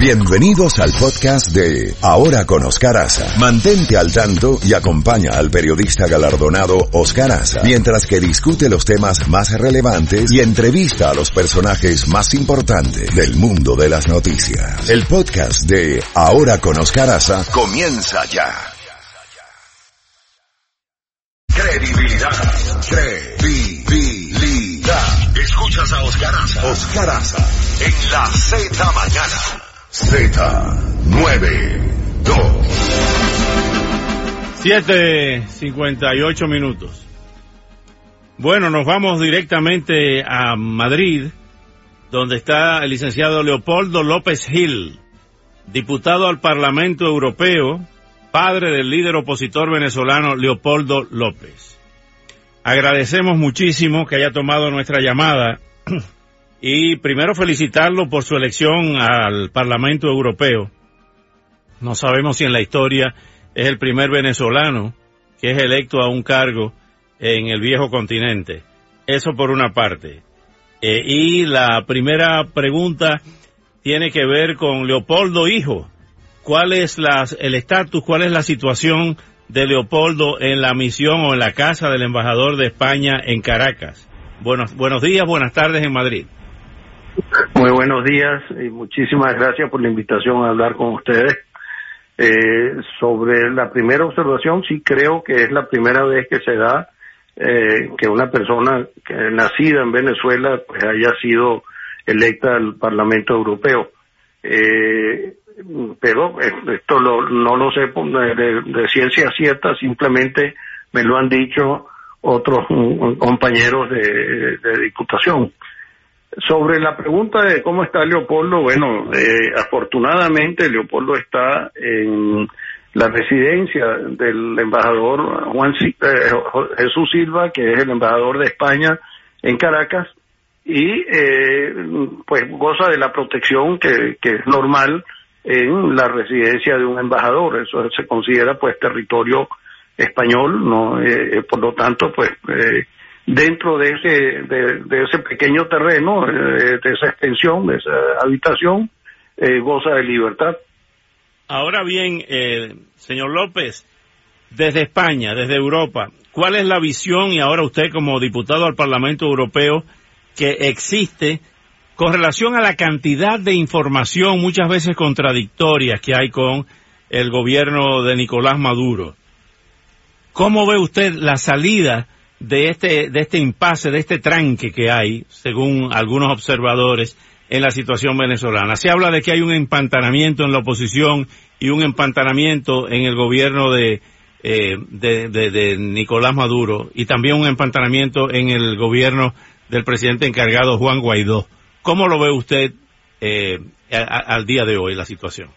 Bienvenidos al podcast de Ahora con Oscar Aza. Mantente al tanto y acompaña al periodista galardonado Oscar Aza mientras que discute los temas más relevantes y entrevista a los personajes más importantes del mundo de las noticias. El podcast de Ahora con Oscar Aza comienza ya. Credibilidad. Credibilidad. Escuchas a Oscar Aza. Oscar Aza. En la Z mañana. Z92. 7.58 minutos. Bueno, nos vamos directamente a Madrid, donde está el licenciado Leopoldo López Gil, diputado al Parlamento Europeo, padre del líder opositor venezolano Leopoldo López. Agradecemos muchísimo que haya tomado nuestra llamada y primero felicitarlo por su elección al Parlamento Europeo. No sabemos si en la historia es el primer venezolano que es electo a un cargo en el viejo continente. Eso por una parte. Eh, y la primera pregunta tiene que ver con Leopoldo Hijo. ¿Cuál es la, el estatus, cuál es la situación de Leopoldo en la misión o en la casa del embajador de España en Caracas? Buenos, buenos días, buenas tardes en Madrid. Muy buenos días y muchísimas gracias por la invitación a hablar con ustedes. Eh, sobre la primera observación, sí creo que es la primera vez que se da eh, que una persona que, nacida en Venezuela pues haya sido electa al Parlamento Europeo. Eh, pero esto no lo sé de, ciencia cierta, simplemente me lo han dicho otros compañeros de, de diputación. Sobre la pregunta de cómo está Leopoldo, bueno, eh, afortunadamente Leopoldo está en la residencia del embajador Juan eh, Jesús Silva, que es el embajador de España en Caracas, y eh, pues goza de la protección que, que es normal en la residencia de un embajador. Eso se considera pues territorio español, no, eh, por lo tanto pues eh, dentro de ese, de, ese pequeño terreno, eh, de, esa extensión, de esa habitación, eh, goza de libertad. Ahora bien, eh, señor López, desde España, desde Europa, ¿cuál es la visión y ahora usted como diputado al Parlamento Europeo que existe con relación a la cantidad de información muchas veces contradictorias que hay con el gobierno de Nicolás Maduro? ¿Cómo ve usted la salida de este, de este impasse, de este tranque que hay, según algunos observadores, en la situación venezolana. Se habla de que hay un empantanamiento en la oposición y un empantanamiento en el gobierno de, eh, de, Nicolás Maduro y también un empantanamiento en el gobierno del presidente encargado Juan Guaidó. ¿Cómo lo ve usted eh, al día de hoy la situación?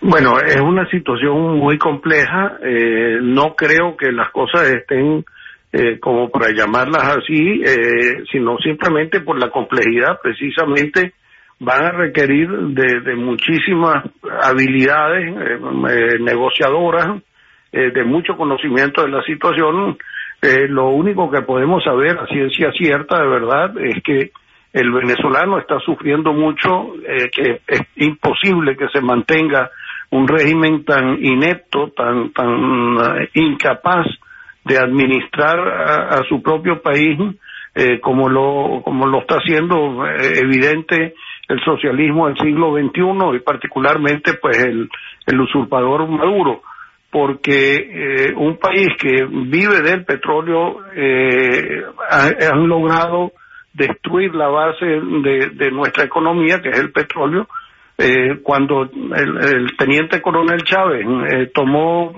Bueno, es una situación muy compleja. Eh, no creo que las cosas estén eh, como para llamarlas así, eh, sino simplemente por la complejidad, precisamente van a requerir de, muchísimas habilidades eh, negociadoras, de mucho conocimiento de la situación. lo único que podemos saber a ciencia cierta, de verdad, es que el venezolano está sufriendo mucho, que es imposible que se mantenga un régimen tan inepto, tan, tan incapaz de administrar a, su propio país eh, como lo como lo está haciendo eh, evidente el socialismo del siglo XXI y particularmente pues el, el usurpador Maduro porque eh, un país que vive del petróleo han logrado destruir la base de, de, nuestra economía que es el petróleo cuando el, el, teniente coronel Chávez tomó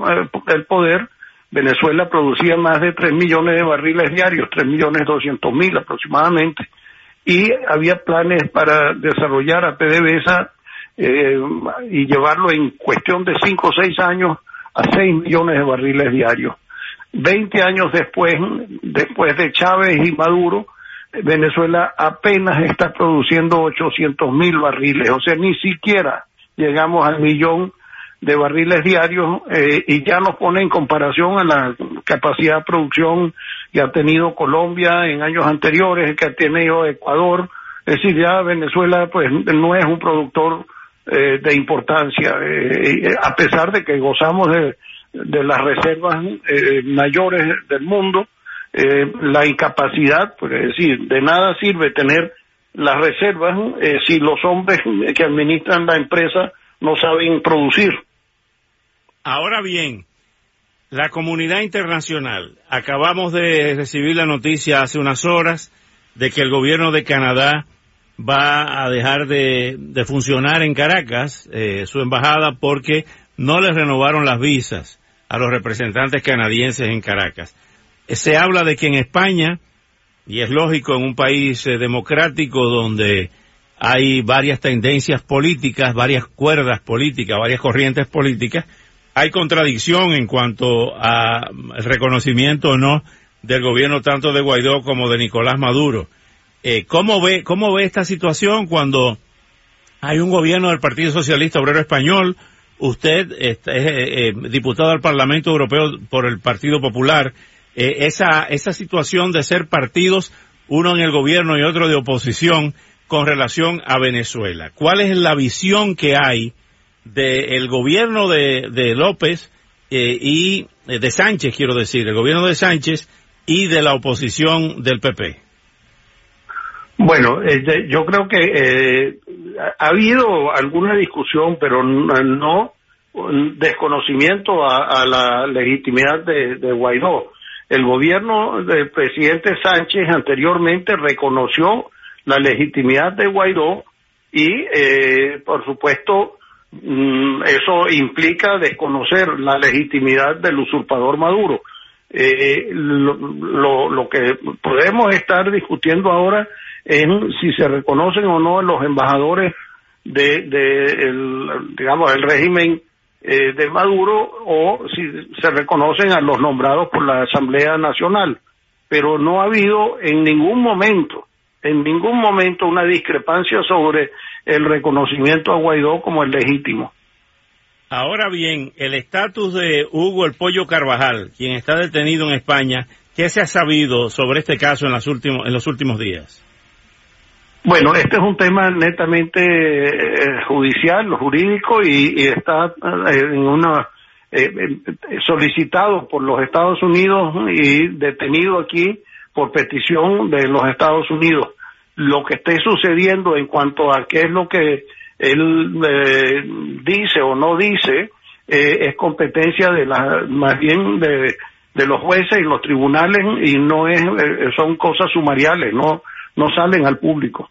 el poder Venezuela producía más de 3 millones de barriles diarios, 3 millones 200 mil aproximadamente, y había planes para desarrollar a PDVSA eh, y llevarlo en cuestión de 5 o 6 años a 6 millones de barriles diarios. 20 años después, después de Chávez y Maduro, Venezuela apenas está produciendo 800 mil barriles, o sea, ni siquiera llegamos al millón de barriles diarios eh, y ya nos pone en comparación a la capacidad de producción que ha tenido Colombia en años anteriores, que ha tenido Ecuador. Es decir, ya Venezuela pues no es un productor eh, de importancia, eh, a pesar de que gozamos de, de las reservas mayores del mundo, la incapacidad, pues, es decir, de nada sirve tener las reservas si los hombres que administran la empresa no saben producir. Ahora bien, la comunidad internacional, acabamos de recibir la noticia hace unas horas de que el gobierno de Canadá va a dejar de, funcionar en Caracas, eh, su embajada, porque no les renovaron las visas a los representantes canadienses en Caracas. Se habla de que en España, y es lógico en un país eh, democrático donde hay varias tendencias políticas, varias cuerdas políticas, varias corrientes políticas, hay contradicción en cuanto a reconocimiento o no del gobierno tanto de Guaidó como de Nicolás Maduro. Eh, ¿cómo, ve, ¿Cómo ve esta situación cuando hay un gobierno del Partido Socialista Obrero Español? Usted es eh, eh, diputado al Parlamento Europeo por el Partido Popular. esa, esa situación de ser partidos, uno en el gobierno y otro de oposición, con relación a Venezuela. ¿Cuál es la visión que hay del gobierno de, de López y de Sánchez, quiero decir, el gobierno de Sánchez y de la oposición del PP? Bueno, eh, yo creo que eh, ha habido alguna discusión, pero no desconocimiento a, la legitimidad de, Guaidó. El gobierno del presidente Sánchez anteriormente reconoció la legitimidad de Guaidó y, eh, por supuesto, eso implica desconocer la legitimidad del usurpador Maduro. lo, lo que podemos estar discutiendo ahora en si se reconocen o no los embajadores de, el, digamos, el régimen eh, de Maduro o si se reconocen a los nombrados por la Asamblea Nacional. Pero no ha habido en ningún momento, en ningún momento una discrepancia sobre el reconocimiento a Guaidó como el legítimo. Ahora bien, el estatus de Hugo el Pollo Carvajal, quien está detenido en España, ¿qué se ha sabido sobre este caso en, las últimos, en los últimos días? Bueno, este es un tema netamente eh, judicial, jurídico y, está eh, en una eh, solicitado por los Estados Unidos y detenido aquí por petición de los Estados Unidos. Lo que esté sucediendo en cuanto a qué es lo que él dice o no dice es competencia de la más bien de, los jueces y los tribunales y no es son cosas sumariales, no no salen al público.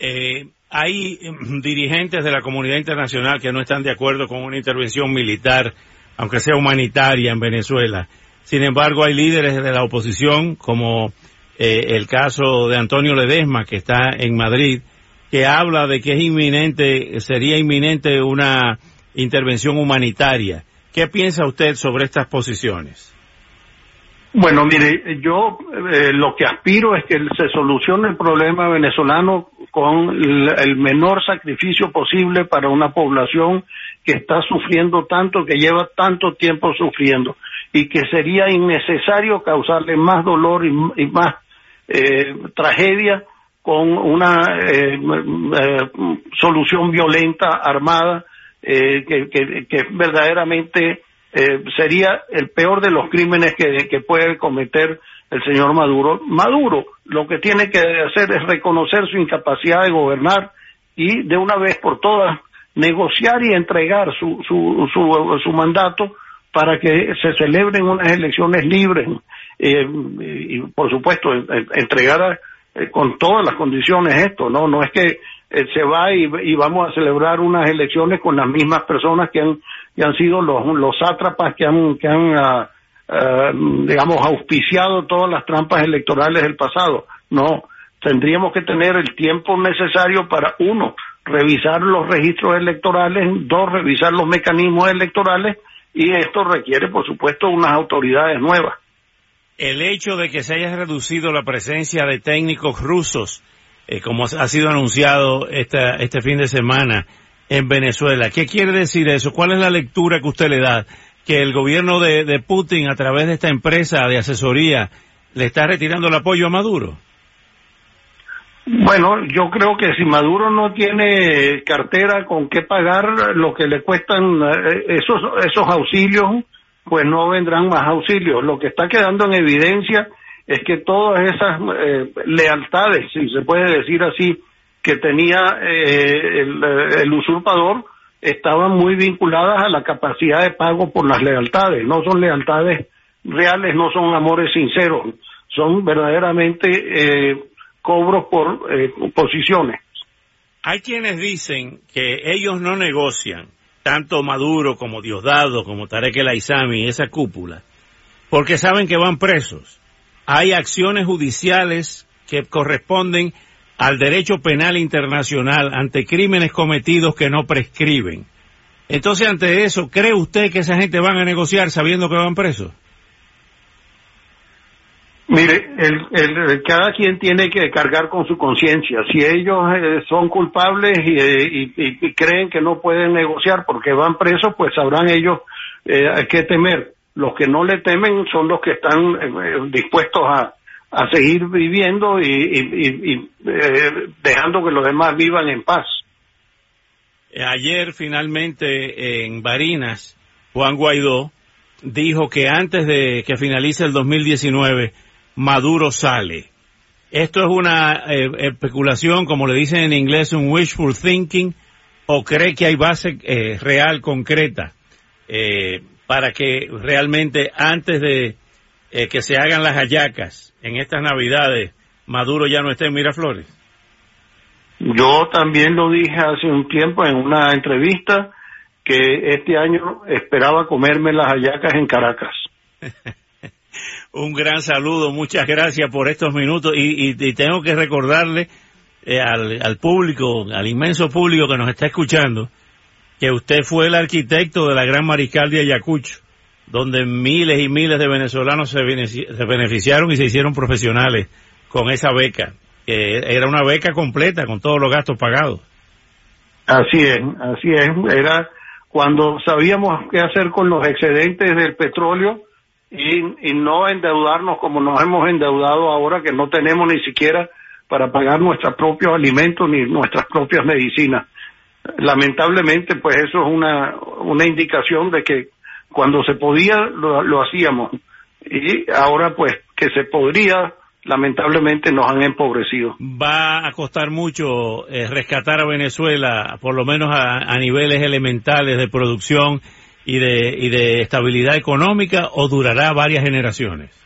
Eh, hay mm, dirigentes de la comunidad internacional que no están de acuerdo con una intervención militar, aunque sea humanitaria en Venezuela. Sin embargo, hay líderes de la oposición, como eh, el caso de Antonio Ledesma, que está en Madrid, que habla de que es inminente, sería inminente una intervención humanitaria. ¿Qué piensa usted sobre estas posiciones? Bueno, mire, yo eh, lo que aspiro es que se solucione el problema venezolano con el, menor sacrificio posible para una población que está sufriendo tanto, que lleva tanto tiempo sufriendo y que sería innecesario causarle más dolor y, más eh, tragedia con una eh, solución violenta, armada, que, que verdaderamente eh, sería el peor de los crímenes que, puede cometer el señor Maduro. Maduro lo que tiene que hacer es reconocer su incapacidad de gobernar y de una vez por todas negociar y entregar su, su, su, mandato para que se celebren unas elecciones libres eh, y por supuesto entregar eh, con todas las condiciones esto, no no es que se va y, y, vamos a celebrar unas elecciones con las mismas personas que han que han sido los, los sátrapas que han, que han ah, ah, digamos, auspiciado todas las trampas electorales del pasado. No, tendríamos que tener el tiempo necesario para, uno, revisar los registros electorales, dos, revisar los mecanismos electorales, y esto requiere, por supuesto, unas autoridades nuevas. El hecho de que se haya reducido la presencia de técnicos rusos, eh, como ha sido anunciado esta, este fin de semana, en Venezuela. ¿Qué quiere decir eso? ¿Cuál es la lectura que usted le da? Que el gobierno de, Putin, a través de esta empresa de asesoría, le está retirando el apoyo a Maduro. Bueno, yo creo que si Maduro no tiene cartera con qué pagar lo que le cuestan eh, esos, esos auxilios, pues no vendrán más auxilios. Lo que está quedando en evidencia es que todas esas eh, lealtades, si se puede decir así, que tenía eh, el, usurpador, estaban muy vinculadas a la capacidad de pago por las lealtades. No son lealtades reales, no son amores sinceros, son verdaderamente eh, cobros por eh, posiciones. Hay quienes dicen que ellos no negocian, tanto Maduro como Diosdado, como Tarek El Aizami, esa cúpula, porque saben que van presos. Hay acciones judiciales que corresponden al derecho penal internacional ante crímenes cometidos que no prescriben. Entonces, ante eso, ¿cree usted que esa gente van a negociar sabiendo que van presos? Mire, el, cada quien tiene que cargar con su conciencia. Si ellos eh, son culpables y, creen que no pueden negociar porque van presos, pues sabrán ellos eh, qué temer. Los que no le temen son los que están eh, dispuestos a, a seguir viviendo y, eh, dejando que los demás vivan en paz. Ayer finalmente en Barinas, Juan Guaidó dijo que antes de que finalice el 2019 Maduro sale. ¿Esto es una eh, especulación, como le dicen en inglés, un wishful thinking, o cree que hay base eh, real, concreta, eh, para que realmente antes de que se hagan las hallacas en estas navidades, Maduro ya no esté en Miraflores? Yo también lo dije hace un tiempo en una entrevista que este año esperaba comerme las hallacas en Caracas. un gran saludo, muchas gracias por estos minutos y, tengo que recordarle eh, al, público, al inmenso público que nos está escuchando, que usted fue el arquitecto de la Gran Mariscal de Ayacucho, donde miles y miles de venezolanos se, beneficiaron y se hicieron profesionales con esa beca, que era una beca completa con todos los gastos pagados. Así es, así es, era cuando sabíamos qué hacer con los excedentes del petróleo, y, no endeudarnos como nos hemos endeudado ahora que no tenemos ni siquiera para pagar nuestros propios alimentos ni nuestras propias medicinas. Lamentablemente, pues eso es una, una indicación de que cuando se podía lo, hacíamos y ahora pues que se podría lamentablemente nos han empobrecido. Va a costar mucho eh, rescatar a Venezuela, por lo menos a niveles elementales de producción y de, y de estabilidad económica o durará varias generaciones?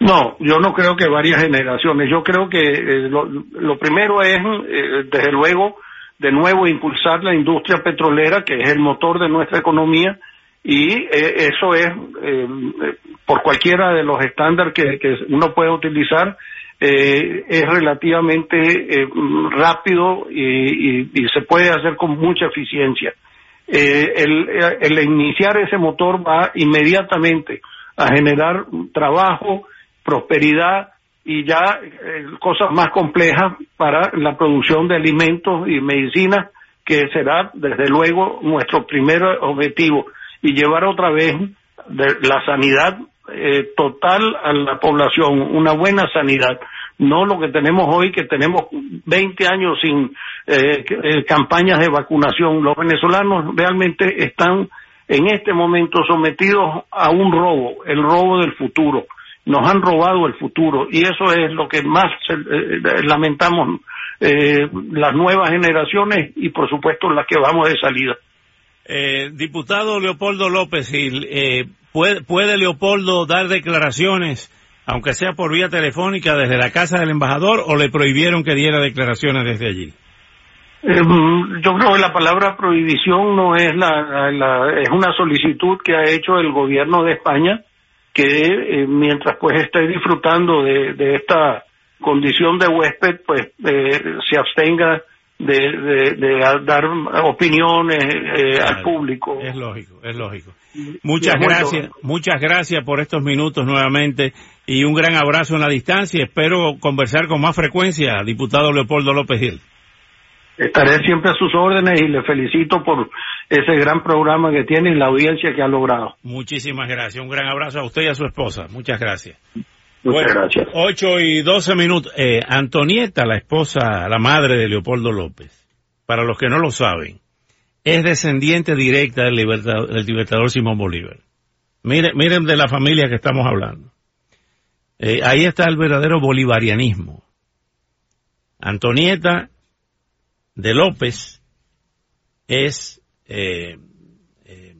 No, yo no creo que varias generaciones. Yo creo que eh, lo, primero es, eh, desde luego, de nuevo impulsar la industria petrolera, que es el motor de nuestra economía, y eh, eso es, por cualquiera de los estándares que, que uno puede utilizar, es relativamente rápido y, y se puede hacer con mucha eficiencia. Eh, el, iniciar ese motor va inmediatamente a generar trabajo, prosperidad y ya eh, cosas más complejas para la producción de alimentos y medicinas, que será desde luego nuestro primer objetivo, y llevar otra vez la sanidad eh, total a la población, una buena sanidad no lo que tenemos hoy, que tenemos 20 años sin eh, eh, campañas de vacunación. Los venezolanos realmente están en este momento sometidos a un robo, el robo del futuro. Nos han robado el futuro y eso es lo que más eh, lamentamos las nuevas generaciones y por supuesto las que vamos de salida. diputado Leopoldo López, ¿puede, ¿puede Leopoldo dar declaraciones aunque sea por vía telefónica desde la casa del embajador o le prohibieron que diera declaraciones desde allí? Eh, yo creo que la palabra prohibición no es la, es una solicitud que ha hecho el gobierno de España que eh, mientras pues esté disfrutando de, esta condición de huésped pues eh, se abstenga de, dar opiniones al público. Es lógico, es lógico. Muchas gracias, muchas gracias por estos minutos nuevamente y un gran abrazo en la distancia. Espero conversar con más frecuencia, diputado Leopoldo López Gil. Estaré siempre a sus órdenes y le felicito por ese gran programa que tiene y la audiencia que ha logrado. Muchísimas gracias. Un gran abrazo a usted y a su esposa. Muchas gracias. Muchas gracias. 8 y 12 minutos. Eh, Antonieta, la esposa, la madre de Leopoldo López, para los que no lo saben, es descendiente directa del libertador, Simón Bolívar. Miren, miren de la familia que estamos hablando. Eh, ahí está el verdadero bolivarianismo. Antonieta de López es eh, eh,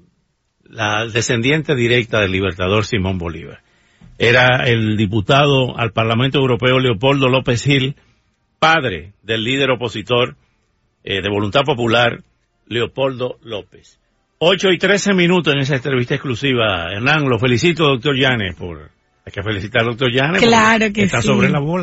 la descendiente directa del libertador Simón Bolívar. Era el diputado al Parlamento Europeo Leopoldo López Gil, padre del líder opositor eh, de Voluntad Popular, Leopoldo López. Ocho y trece minutos en esa entrevista exclusiva. Hernán, lo felicito, doctor Llanes, por... Hay que felicitar al doctor Llanes. Claro que está sí. sobre la bola.